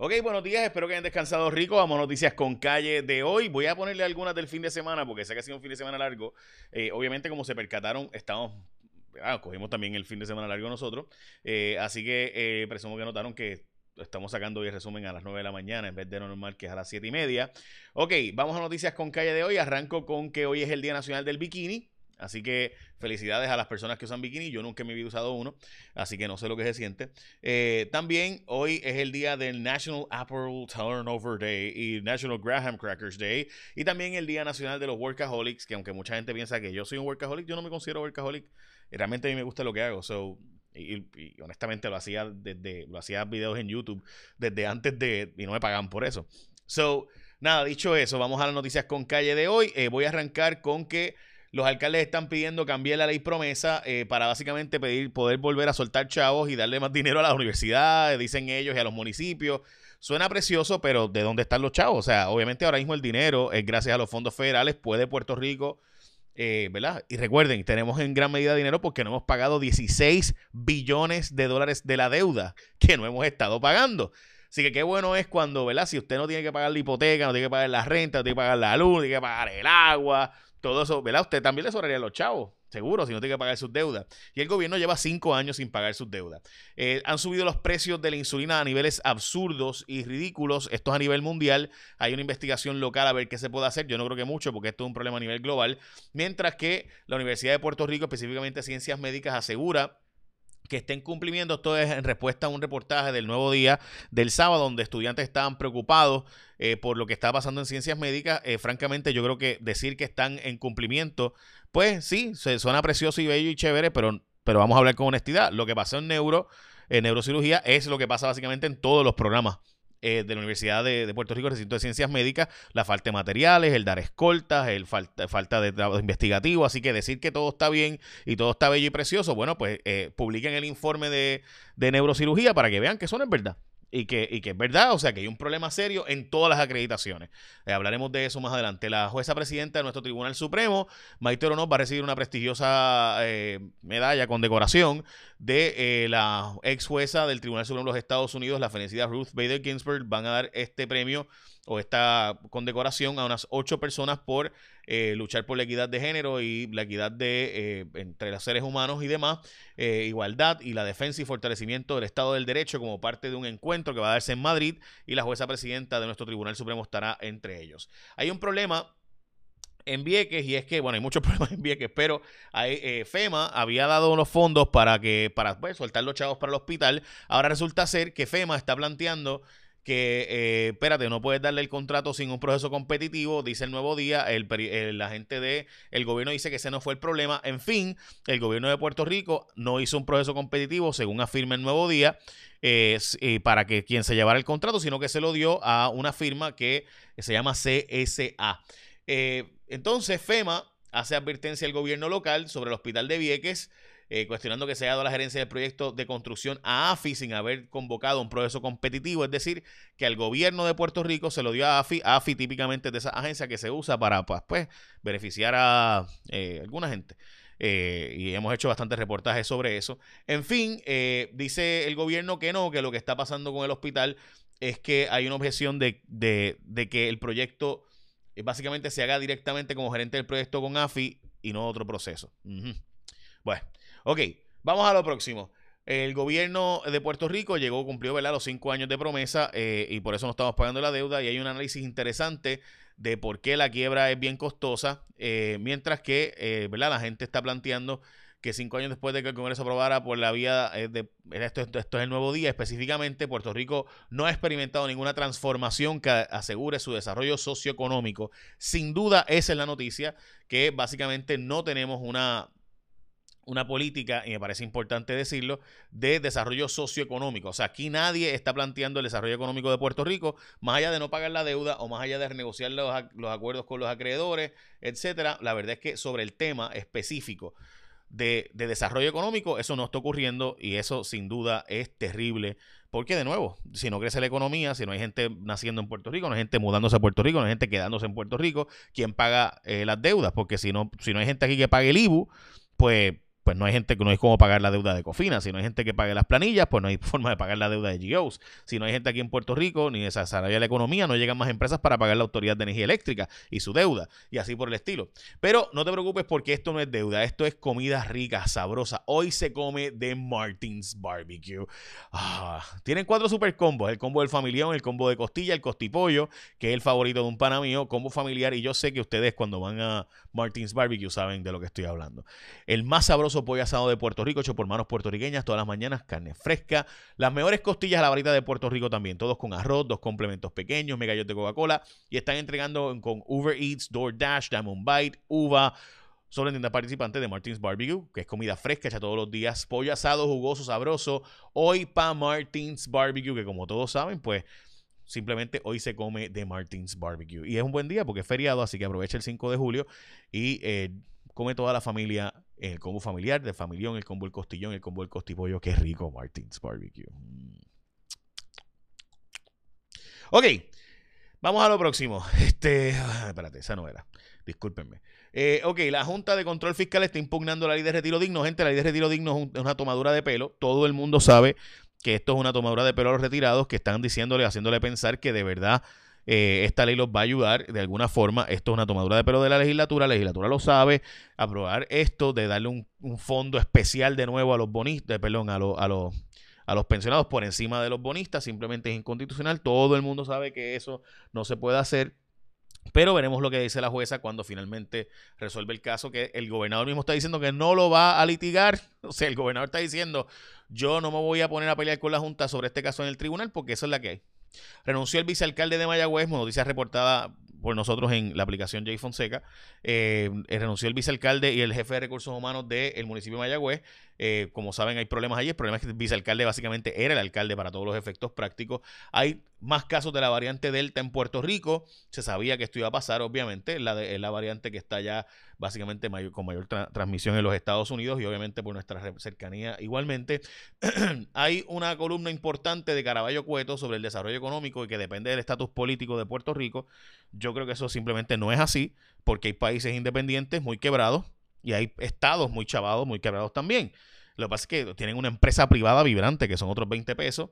Ok, buenos días, espero que hayan descansado rico. Vamos a noticias con calle de hoy. Voy a ponerle algunas del fin de semana porque sé que ha sido un fin de semana largo. Eh, obviamente, como se percataron, estamos ah, cogimos también el fin de semana largo nosotros. Eh, así que eh, presumo que notaron que estamos sacando hoy el resumen a las 9 de la mañana en vez de lo normal que es a las 7 y media. Ok, vamos a noticias con calle de hoy. Arranco con que hoy es el Día Nacional del Bikini. Así que felicidades a las personas que usan bikini. Yo nunca me había usado uno, así que no sé lo que se siente. Eh, también hoy es el día del National Apple Turnover Day y National Graham Crackers Day. Y también el Día Nacional de los Workaholics, que aunque mucha gente piensa que yo soy un workaholic, yo no me considero workaholic. Realmente a mí me gusta lo que hago. So, y, honestamente lo hacía desde, lo hacía videos en YouTube desde antes de, y no me pagan por eso. So, nada, dicho eso, vamos a las noticias con calle de hoy. Eh, voy a arrancar con que los alcaldes están pidiendo cambiar la ley promesa eh, para básicamente pedir poder volver a soltar chavos y darle más dinero a las universidades, dicen ellos, y a los municipios. Suena precioso, pero ¿de dónde están los chavos? O sea, obviamente ahora mismo el dinero es gracias a los fondos federales, puede Puerto Rico, eh, ¿verdad? Y recuerden, tenemos en gran medida dinero porque no hemos pagado 16 billones de dólares de la deuda que no hemos estado pagando. Así que qué bueno es cuando, ¿verdad? Si usted no tiene que pagar la hipoteca, no tiene que pagar la renta, no tiene que pagar la luz, no tiene que pagar el agua, todo eso, ¿verdad? Usted también le sobraría a los chavos, seguro, si no tiene que pagar sus deudas. Y el gobierno lleva cinco años sin pagar sus deudas. Eh, han subido los precios de la insulina a niveles absurdos y ridículos. Esto es a nivel mundial. Hay una investigación local a ver qué se puede hacer. Yo no creo que mucho, porque esto es un problema a nivel global. Mientras que la Universidad de Puerto Rico, específicamente Ciencias Médicas, asegura que estén cumpliendo. Esto es en respuesta a un reportaje del nuevo día del sábado, donde estudiantes estaban preocupados eh, por lo que está pasando en ciencias médicas. Eh, francamente, yo creo que decir que están en cumplimiento, pues sí, se suena precioso y bello y chévere, pero, pero vamos a hablar con honestidad. Lo que pasó en neuro, en neurocirugía, es lo que pasa básicamente en todos los programas eh, de la Universidad de, Puerto Rico, Recinto de Ciencias Médicas, la falta de materiales, el dar escoltas, el falta, falta de trabajo investigativo. Así que decir que todo está bien y todo está bello y precioso, bueno, pues eh, publiquen el informe de, de neurocirugía para que vean que eso no es verdad y que, y que es verdad, o sea, que hay un problema serio en todas las acreditaciones. Eh, hablaremos de eso más adelante. La jueza presidenta de nuestro Tribunal Supremo, Maite Oronoz, va a recibir una prestigiosa eh, medalla con decoración de eh, la ex jueza del Tribunal Supremo de los Estados Unidos, la fenecida Ruth Bader Ginsburg. Van a dar este premio o esta condecoración a unas ocho personas por eh, luchar por la equidad de género y la equidad de eh, entre los seres humanos y demás, eh, igualdad y la defensa y fortalecimiento del Estado del Derecho como parte de un encuentro que va a darse en Madrid y la jueza presidenta de nuestro Tribunal Supremo estará entre ellos. Hay un problema en Vieques y es que, bueno, hay muchos problemas en Vieques, pero FEMA había dado unos fondos para que para pues, soltar los chavos para el hospital. Ahora resulta ser que FEMA está planteando que, eh, espérate, no puedes darle el contrato sin un proceso competitivo, dice el nuevo día, el, la gente de, el gobierno dice que ese no fue el problema, en fin, el gobierno de Puerto Rico no hizo un proceso competitivo, según afirma el nuevo día, eh, para que quien se llevara el contrato, sino que se lo dio a una firma que se llama CSA. Eh, entonces, FEMA hace advertencia al gobierno local sobre el hospital de Vieques, eh, cuestionando que se haya dado la gerencia del proyecto de construcción a AFI sin haber convocado un proceso competitivo, es decir, que al gobierno de Puerto Rico se lo dio a AFI, AFI típicamente de esa agencia que se usa para pues, pues beneficiar a eh, alguna gente. Eh, y hemos hecho bastantes reportajes sobre eso. En fin, dice el gobierno que no, que lo que está pasando con el hospital es que hay una objeción de, que el proyecto básicamente se haga directamente como gerente del proyecto con AFI y no otro proceso. Bueno, Ok, vamos a lo próximo. El gobierno de Puerto Rico llegó, cumplió ¿verdad? los cinco años de promesa eh, y por eso no estamos pagando la deuda. Y hay un análisis interesante de por qué la quiebra es bien costosa, eh, mientras que eh, ¿verdad? la gente está planteando que cinco años después de que el Congreso aprobara por la vía de esto, esto, es el nuevo día, específicamente Puerto Rico no ha experimentado ninguna transformación que asegure su desarrollo socioeconómico. Sin duda, esa es la noticia, que básicamente no tenemos una una política, y me parece importante decirlo, de desarrollo socioeconómico. O sea, aquí nadie está planteando el desarrollo económico de Puerto Rico, más allá de no pagar la deuda o más allá de renegociar los, acuerdos con los acreedores, etcétera. La verdad es que sobre el tema específico de, desarrollo económico, eso no está ocurriendo y eso sin duda es terrible. Porque, de nuevo, si no crece la economía, si no hay gente naciendo en Puerto Rico, no hay gente mudándose a Puerto Rico, no hay gente quedándose en Puerto Rico, ¿quién paga eh, las deudas? Porque si no, si no hay gente aquí que pague el IBU, pues pues no hay gente que no hay cómo pagar la deuda de Cofina. Si no hay gente que pague las planillas, pues no hay forma de pagar la deuda de GOs. Si no hay gente aquí en Puerto Rico ni desarrolla la economía, no llegan más empresas para pagar la Autoridad de Energía Eléctrica y su deuda y así por el estilo. Pero no te preocupes porque esto no es deuda, esto es comida rica, sabrosa. Hoy se come de Martins Barbecue. Ah, tienen cuatro super combos, el combo del familión, el combo de costilla, el costipollo, que es el favorito de un pana mío, combo familiar y yo sé que ustedes cuando van a Martins Barbecue saben de lo que estoy hablando. El más sabroso pollo asado de Puerto Rico, hecho por manos puertorriqueñas todas las mañanas, carne fresca, las mejores costillas a la varita de Puerto Rico también, todos con arroz, dos complementos pequeños, megallos de Coca-Cola y están entregando con Uber Eats, DoorDash, Diamond Bite, Uva, solo en tienda participante de Martins Barbecue, que es comida fresca hecha todos los días, pollo asado, jugoso, sabroso. Hoy para Martins Barbecue, que como todos saben, pues simplemente hoy se come de Martins Barbecue. Y es un buen día porque es feriado, así que aprovecha el 5 de julio y eh, come toda la familia el combo familiar, de familión, el combo el costillón, el combo el costipollo. Qué rico, Martins Barbecue. Mm. Ok, vamos a lo próximo. Este, ah, espérate, esa no era. Discúlpenme. Eh, ok, la Junta de Control Fiscal está impugnando la ley de retiro digno. Gente, la ley de retiro digno es una tomadura de pelo. Todo el mundo sabe que esto es una tomadura de pelo a los retirados que están diciéndole, haciéndole pensar que de verdad eh, esta ley los va a ayudar de alguna forma. Esto es una tomadura de pelo de la legislatura, la legislatura lo sabe. Aprobar esto de darle un, fondo especial de nuevo a los bonistas, perdón, a, a, los, a los pensionados por encima de los bonistas, simplemente es inconstitucional. Todo el mundo sabe que eso no se puede hacer. Pero veremos lo que dice la jueza cuando finalmente resuelve el caso, que el gobernador mismo está diciendo que no lo va a litigar. O sea, el gobernador está diciendo, yo no me voy a poner a pelear con la Junta sobre este caso en el tribunal porque eso es la que hay. Renunció el vicealcalde de Mayagüez, noticia reportada por nosotros en la aplicación J Fonseca. Eh, eh, renunció el vicealcalde y el jefe de recursos humanos del municipio de Mayagüez. Eh, como saben, hay problemas allí. El problema es que el vicealcalde básicamente era el alcalde para todos los efectos prácticos. Hay más casos de la variante Delta en Puerto Rico. Se sabía que esto iba a pasar, obviamente. La, de, la variante que está ya básicamente con mayor transmisión en los Estados Unidos y obviamente por nuestra cercanía igualmente. hay una columna importante de Caraballo Cueto sobre el desarrollo económico y que depende del estatus político de Puerto Rico. Yo creo que eso simplemente no es así porque hay países independientes muy quebrados y hay estados muy chavados, muy quebrados también. Lo que pasa es que tienen una empresa privada vibrante, que son otros 20 pesos,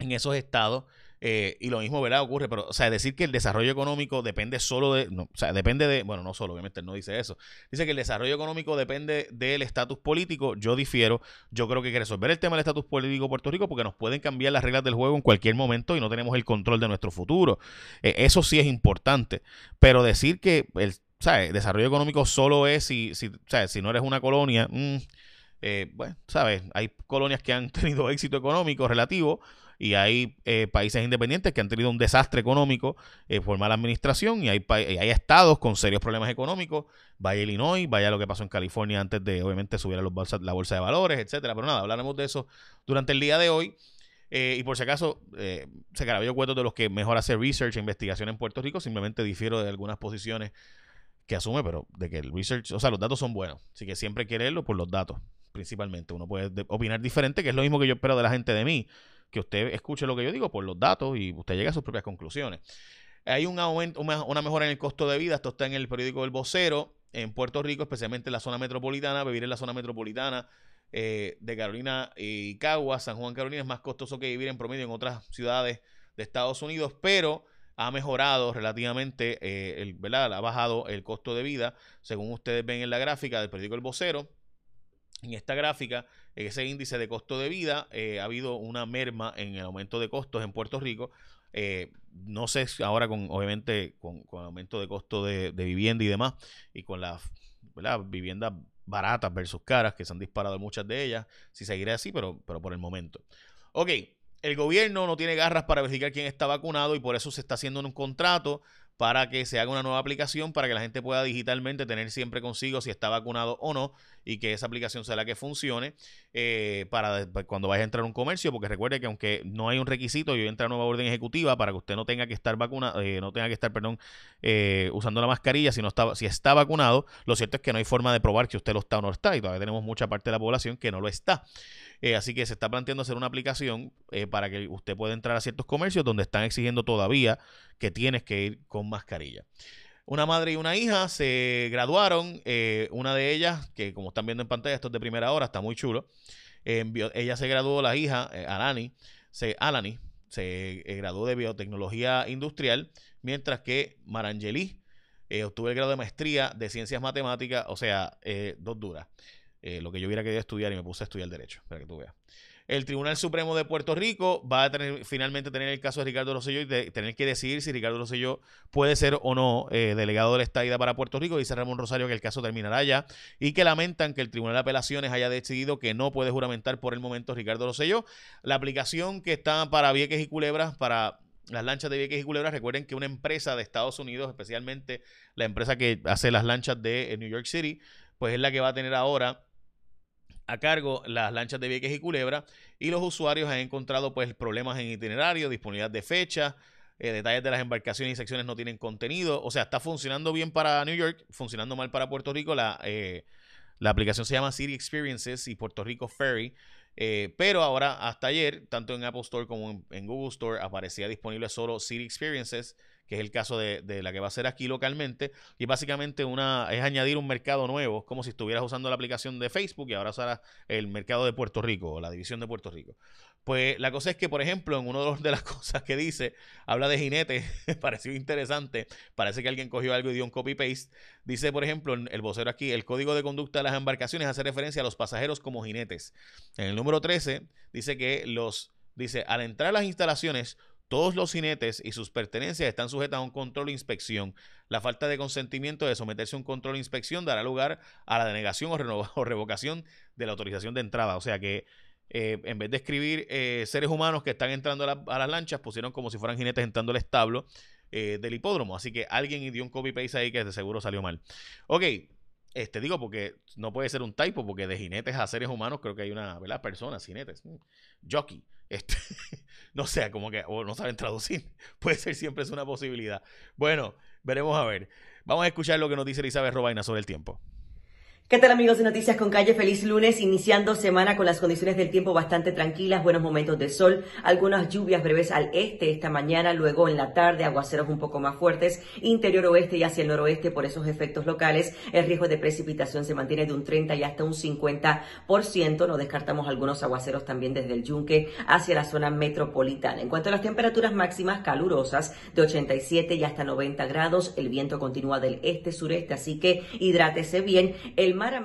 en esos estados. Eh, y lo mismo, ¿verdad? Ocurre, pero, o sea, decir que el desarrollo económico depende solo de, o sea, depende de, bueno, no solo, obviamente no dice eso. Dice que el desarrollo económico depende del estatus político. Yo difiero. Yo creo que hay que resolver el tema del estatus político de Puerto Rico porque nos pueden cambiar las reglas del juego en cualquier momento y no tenemos el control de nuestro futuro. Eh, eso sí es importante. Pero decir que el ¿sabes? Desarrollo económico solo es si, si, si no eres una colonia. Mm, eh, bueno, ¿sabes? Hay colonias que han tenido éxito económico relativo y hay eh, países independientes que han tenido un desastre económico eh, por mala administración y hay, hay estados con serios problemas económicos. Vaya Illinois, vaya lo que pasó en California antes de, obviamente, subir a los la bolsa de valores, etcétera. Pero nada, hablaremos de eso durante el día de hoy. y por si acaso, eh, se carabello cuento de los que mejor hace research e investigación en Puerto Rico. Simplemente difiero de algunas posiciones que asume, pero de que el research, o sea, los datos son buenos. Así que siempre hay que leerlo por los datos, principalmente. Uno puede opinar diferente, que es lo mismo que yo espero de la gente de mí, que usted escuche lo que yo digo por los datos y usted llegue a sus propias conclusiones. Hay un aumento, una, mejora en el costo de vida. Esto está en el periódico El Vocero, en Puerto Rico, especialmente en la zona metropolitana. Vivir en la zona metropolitana eh, de Carolina y Cagua, San Juan, Carolina, es más costoso que vivir en promedio en otras ciudades de Estados Unidos, pero ha mejorado relativamente, eh, el, ¿verdad? ha bajado el costo de vida, según ustedes ven en la gráfica del periódico El Vocero. En esta gráfica, ese índice de costo de vida, eh, ha habido una merma en el aumento de costos en Puerto Rico. Eh, no sé ahora con, obviamente, con, con aumento de costo de, vivienda y demás, y con las viviendas baratas versus caras, que se han disparado muchas de ellas, si seguirá así, pero, pero por el momento. Ok, el gobierno no tiene garras para verificar quién está vacunado y por eso se está haciendo un contrato para que se haga una nueva aplicación para que la gente pueda digitalmente tener siempre consigo si está vacunado o no y que esa aplicación sea la que funcione eh, para cuando vaya a entrar a un comercio, porque recuerde que aunque no hay un requisito y entra nueva orden ejecutiva para que usted no tenga que estar vacunado, eh, no tenga que estar, perdón, eh, usando la mascarilla si no está, si está vacunado, lo cierto es que no hay forma de probar que usted lo está o no está y todavía tenemos mucha parte de la población que no lo está. así que se está planteando hacer una aplicación para que usted pueda entrar a ciertos comercios donde están exigiendo todavía que tienes que ir con mascarilla. Una madre y una hija se graduaron. Eh, una de ellas, que como están viendo en pantalla, esto es de primera hora, está muy chulo. ella se graduó, la hija, eh, Alani, se, Alani, se graduó de biotecnología industrial, mientras que Marangeli obtuvo el grado de maestría de ciencias matemáticas, o sea, dos duras. lo que yo hubiera querido estudiar y me puse a estudiar derecho, para que tú veas el Tribunal Supremo de Puerto Rico va a tener finalmente tener el caso de Ricardo Rosselló y tener que decidir si Ricardo Rosselló puede ser o no eh, delegado de la estadía para Puerto Rico. Dice Ramón Rosario que el caso terminará ya y que lamentan que el Tribunal de Apelaciones haya decidido que no puede juramentar por el momento Ricardo Rosselló. La aplicación que está para Vieques y Culebras, para las lanchas de Vieques y Culebras, recuerden que una empresa de Estados Unidos, especialmente la empresa que hace las lanchas de New York City, pues es la que va a tener ahora a cargo las lanchas de Vieques y Culebra y los usuarios han encontrado pues problemas en itinerario, disponibilidad de fecha, eh, detalles de las embarcaciones y secciones no tienen contenido, o sea, está funcionando bien para New York, funcionando mal para Puerto Rico, la, eh, la aplicación se llama City Experiences y Puerto Rico Ferry, eh, pero ahora hasta ayer, tanto en Apple Store como en Google Store, aparecía disponible solo City Experiences que es el caso de, la que va a ser aquí localmente, y básicamente una, es añadir un mercado nuevo, como si estuvieras usando la aplicación de Facebook y ahora usarás el mercado de Puerto Rico, o la división de Puerto Rico. Pues la cosa es que, por ejemplo, en una de, las cosas que dice, habla de jinetes, pareció interesante, parece que alguien cogió algo y dio un copy-paste, dice, por ejemplo, el vocero aquí, el código de conducta de las embarcaciones hace referencia a los pasajeros como jinetes. En el número 13 dice que los, dice, al entrar a las instalaciones, todos los jinetes y sus pertenencias están sujetas a un control e inspección. La falta de consentimiento de someterse a un control e inspección dará lugar a la denegación o, revocación de la autorización de entrada. O sea que eh, en vez de escribir eh, seres humanos que están entrando a, las lanchas, pusieron como si fueran jinetes entrando al establo eh, del hipódromo. Así que alguien dio un copy-paste ahí que de seguro salió mal. Ok, este digo porque no puede ser un typo, porque de jinetes a seres humanos creo que hay una, ¿verdad? Personas, jinetes. Mm, jockey. Este, no sé, como que o no saben traducir. Puede ser siempre es una posibilidad. Bueno, veremos a ver. Vamos a escuchar lo que nos dice Elizabeth Robaina sobre el tiempo. ¿Qué tal amigos de Noticias con Calle? Feliz lunes, iniciando semana con las condiciones del tiempo bastante tranquilas, buenos momentos de sol, algunas lluvias breves al este esta mañana, luego en la tarde aguaceros un poco más fuertes, interior oeste y hacia el noroeste por esos efectos locales, el riesgo de precipitación se mantiene de un 30 y hasta un 50%, no descartamos algunos aguaceros también desde el yunque hacia la zona metropolitana. En cuanto a las temperaturas máximas calurosas de 87 y hasta 90 grados, el viento continúa del este-sureste, así que hidrátese bien, el mar a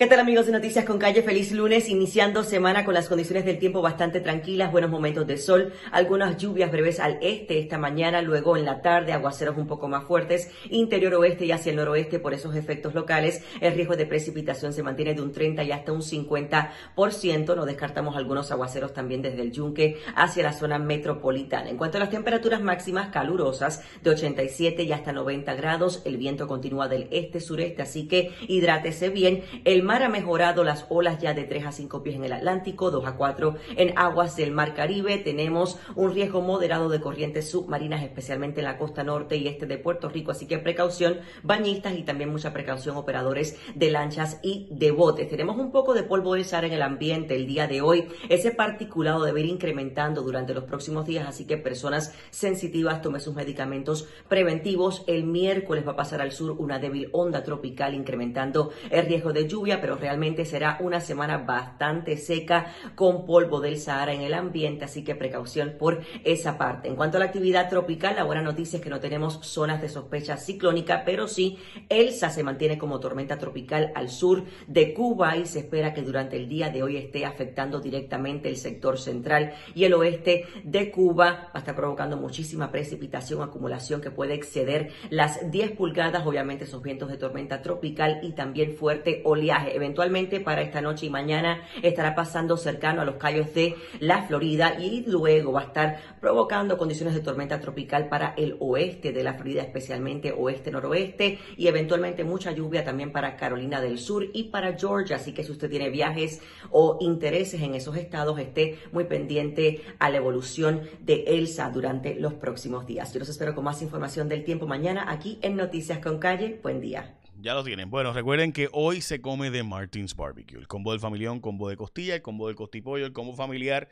¿Qué tal amigos de Noticias con Calle? Feliz lunes, iniciando semana con las condiciones del tiempo bastante tranquilas, buenos momentos de sol, algunas lluvias breves al este esta mañana, luego en la tarde aguaceros un poco más fuertes, interior oeste y hacia el noroeste por esos efectos locales, el riesgo de precipitación se mantiene de un 30 y hasta un 50%, no descartamos algunos aguaceros también desde el yunque hacia la zona metropolitana. En cuanto a las temperaturas máximas calurosas de 87 y hasta 90 grados, el viento continúa del este-sureste, así que hidrátese bien. El mar ha mejorado las olas ya de 3 a 5 pies en el Atlántico, 2 a 4 en aguas del Mar Caribe. Tenemos un riesgo moderado de corrientes submarinas, especialmente en la costa norte y este de Puerto Rico. Así que precaución, bañistas y también mucha precaución, operadores de lanchas y de botes. Tenemos un poco de polvo de sal en el ambiente el día de hoy. Ese particulado debe ir incrementando durante los próximos días, así que personas sensitivas tomen sus medicamentos preventivos. El miércoles va a pasar al sur una débil onda tropical, incrementando el riesgo de pero realmente será una semana bastante seca con polvo del Sahara en el ambiente, así que precaución por esa parte. En cuanto a la actividad tropical, la buena noticia es que no tenemos zonas de sospecha ciclónica, pero sí Elsa se mantiene como tormenta tropical al sur de Cuba y se espera que durante el día de hoy esté afectando directamente el sector central y el oeste de Cuba. Va a estar provocando muchísima precipitación, acumulación que puede exceder las 10 pulgadas, obviamente esos vientos de tormenta tropical y también fuerte oleaje eventualmente para esta noche y mañana estará pasando cercano a los callos de la Florida y luego va a estar provocando condiciones de tormenta tropical para el oeste de la Florida, especialmente oeste-noroeste y eventualmente mucha lluvia también para Carolina del Sur y para Georgia. Así que si usted tiene viajes o intereses en esos estados, esté muy pendiente a la evolución de Elsa durante los próximos días. Yo los espero con más información del tiempo mañana aquí en Noticias con Calle. Buen día. Ya lo tienen. Bueno, recuerden que hoy se come de Martins Barbecue. El combo del familión, combo de costilla, el combo del costipollo, el combo familiar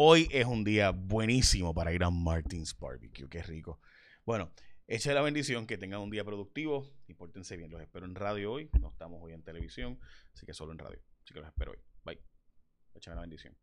Hoy es un día buenísimo para ir a Martins Barbecue. Qué rico. Bueno, eche la bendición, que tengan un día productivo y pórtense bien. Los espero en radio hoy. No estamos hoy en televisión, así que solo en radio. Así que los espero hoy. Bye. Échame la bendición.